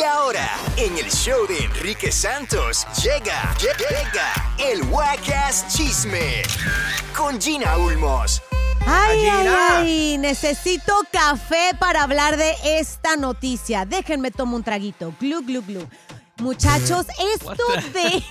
Y ahora, en el show de Enrique Santos, llega, llega el Wacas Chisme con Gina Ulmos. Ay, ay, Gina. ay, necesito café para hablar de esta noticia. Déjenme tomar un traguito. Glu, glu, glu. Muchachos, esto de...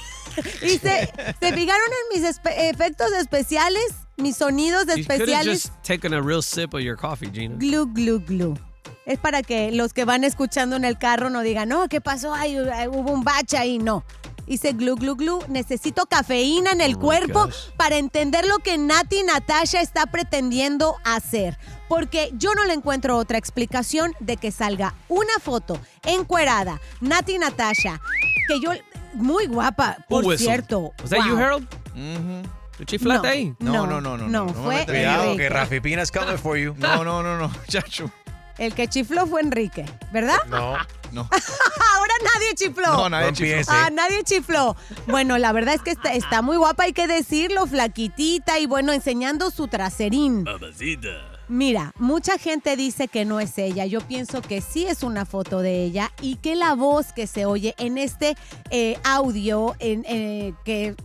y se, se fijaron en mis espe- efectos especiales, mis sonidos You could have especiales. just taken a real sip of your coffee, Gina. Glu, glu, glu. Es para que los que van escuchando en el carro no digan, no, ¿qué pasó? Ay, hubo un bache ahí. No. Dice glu, glu, glu. Necesito cafeína en el Oh cuerpo gosh. para entender lo que Nati Natasha está pretendiendo hacer. Porque yo no le encuentro otra explicación de que salga una foto encuerada, Nati Natasha, que yo, muy guapa, por cierto. Was that you, Wow. Harold? ¿Tú chiflaste No. ahí? No, no, no, no. No, me fue metas- Cuidado, que Rafi Pina's coming for you. No, no, no, no. Chacho. El que chifló fue Enrique, ¿verdad? No, no. Ahora nadie chifló. No, nadie empiece. Ah, nadie chifló. Bueno, la verdad es que está, está muy guapa, hay que decirlo, flaquitita y bueno, enseñando su traserín. Mira, mucha gente dice que no es ella. Yo pienso que sí es una foto de ella y que la voz que se oye en este eh, audio, en, eh, que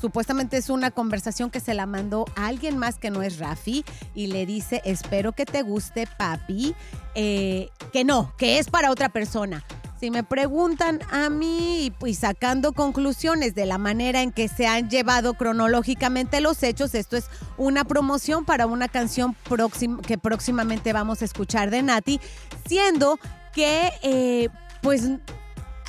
supuestamente es una conversación que se la mandó alguien más que no es Rafi y le dice, espero que te guste, papi, eh, que no, que es para otra persona. Si me preguntan a mí, pues sacando conclusiones de la manera en que se han llevado cronológicamente los hechos, esto es una promoción para una canción que próximamente vamos a escuchar de Nati, siendo que, eh, pues,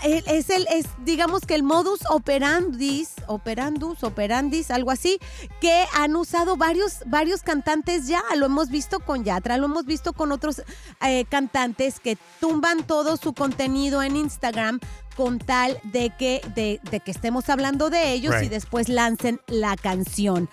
es el, es, digamos que el modus operandis, operandus, operandis, algo así, que han usado varios, varios cantantes ya. Lo hemos visto con Yatra, lo hemos visto con otros eh, cantantes que tumban todo su contenido en Instagram con tal de que, de, de que estemos hablando de ellos y después lancen la canción.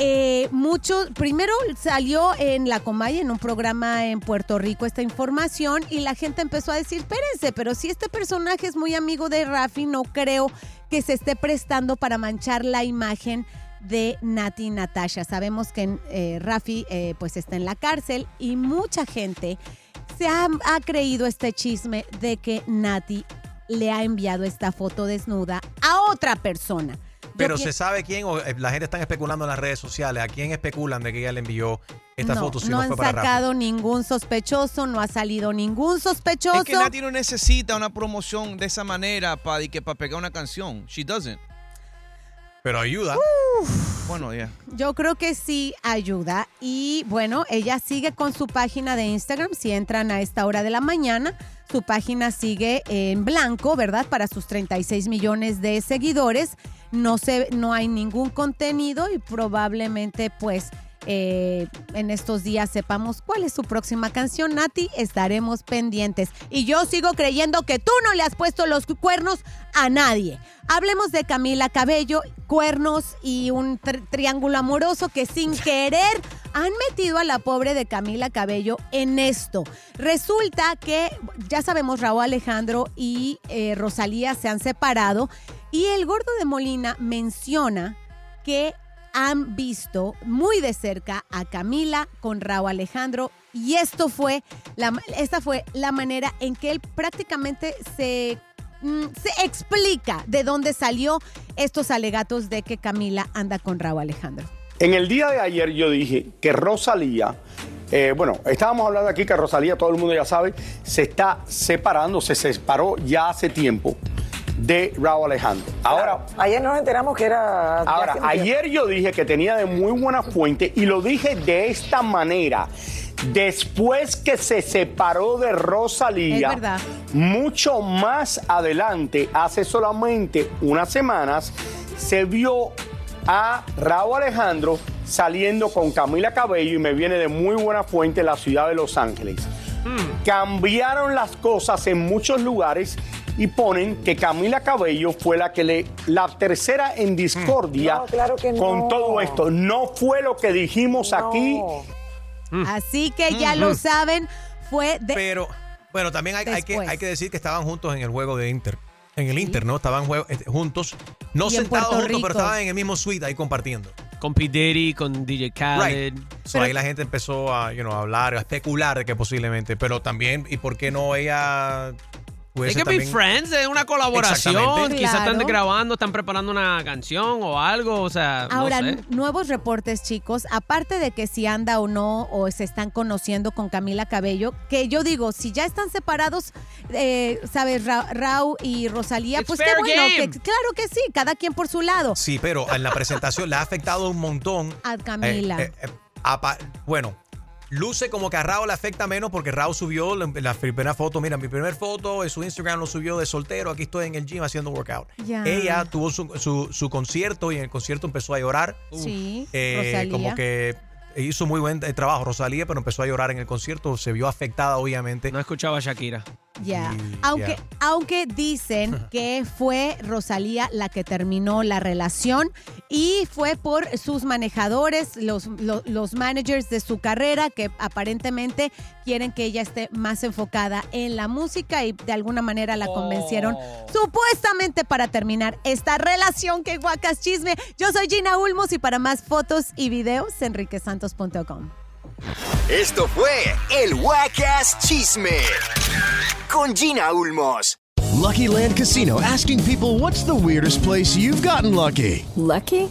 Eh, mucho, primero salió en La Comay, en un programa en Puerto Rico, esta información y la gente empezó a decir, espérense, pero si este personaje es muy amigo de Rafi, no creo que se esté prestando para manchar la imagen de Nati Natasha. Sabemos que eh, Rafi eh, pues está en la cárcel y mucha gente se ha, ha creído este chisme de que Nati le ha enviado esta foto desnuda a otra persona. Pero se sabe quién, o eh, la gente está especulando en las redes sociales, a quién especulan de que ella le envió esta no, foto si no no, han fue para sacado ningún sospechoso, no ha salido ningún sospechoso. Es que Nati no necesita una promoción de esa manera para que para pegar una canción. She doesn't. Pero ayuda. Bueno, ya. Yo creo que sí ayuda. Y bueno, ella sigue con su página de Instagram. Si entran a esta hora de la mañana, su página sigue en blanco, ¿verdad? Para sus 36 millones de seguidores. No, se, no hay ningún contenido y probablemente pues eh, en estos días sepamos cuál es su próxima canción. Nati, estaremos pendientes. Y yo sigo creyendo que tú no le has puesto los cuernos a nadie. Hablemos de Camila Cabello, cuernos y un tri- triángulo amoroso que sin querer han metido a la pobre de Camila Cabello en esto. Resulta que, ya sabemos, Raúl Alejandro y eh, Rosalía se han separado y el gordo de Molina menciona que han visto muy de cerca a Camila con Raúl Alejandro y esto fue la, esta fue la manera en que él prácticamente se, mm, se explica de dónde salió estos alegatos de que Camila anda con Raúl Alejandro. En el día de ayer yo dije que Rosalía, eh, bueno, estábamos hablando aquí que Rosalía, todo el mundo ya sabe, se está separando, se separó ya hace tiempo de Raúl Alejandro. Ahora, Ayer nos enteramos que era. Ahora, tiempo. ayer yo dije que tenía de muy buena fuente y lo dije de esta manera. Después que se separó de Rosalía, mucho más adelante, hace solamente unas semanas, se vio a Raúl Alejandro saliendo con Camila Cabello y me viene de muy buena fuente en la ciudad de Los Ángeles. cambiaron las cosas en muchos lugares y ponen que Camila Cabello fue la que le la tercera en discordia No, claro que con no. todo esto. No fue lo que dijimos aquí. Así que ya lo saben, fue de... Pero, bueno, también hay, hay que, hay que decir que estaban juntos en el juego de Inter. En el Inter, ¿no? Estaban eh, juntos. No sentados juntos, pero estaban en el mismo suite ahí compartiendo. Con P. Diddy, con DJ Khaled. So, ahí la gente empezó a, you know, a hablar, a especular de que posiblemente, pero también, ¿y por qué no ella Hay pudiese que be también- friends, es una colaboración. Exactamente. Quizás están Claro. grabando, están preparando una canción o algo, o sea, Ahora, no sé. n- nuevos reportes, chicos, aparte de que si anda o no, o se están conociendo con Camila Cabello, que yo digo, si ya están separados, eh, ¿sabes? Ra- Rau y Rosalía, It's pues qué bueno, que, claro que sí, cada quien por su lado. Sí, pero en la presentación le ha afectado un montón. A Camila. Eh, eh, eh, bueno, luce como que a Raúl le afecta menos porque Raúl subió la, la primera foto. Mira, mi primera foto en su Instagram lo subió de soltero. Aquí estoy en el gym haciendo workout. Ella tuvo su, su- su concierto y en el concierto empezó a llorar. Sí, Eh, como que hizo muy buen trabajo Rosalía, pero empezó a llorar en el concierto. Se vio afectada, obviamente. No escuchaba a Shakira. Ya. Y- Aunque, ya. aunque dicen que fue Rosalía la que terminó la relación y fue por sus manejadores, los, lo- los, managers de su carrera, que aparentemente quieren que ella esté más enfocada en la música y de alguna manera la convencieron supuestamente para terminar esta relación. que guacas chisme! Yo soy Gina Ulmos y para más fotos y videos, enriquesantos.com. Esto fue el Wacas Chisme con Gina Ulmos. Lucky Land Casino asking people what's the weirdest place you've gotten lucky? Lucky?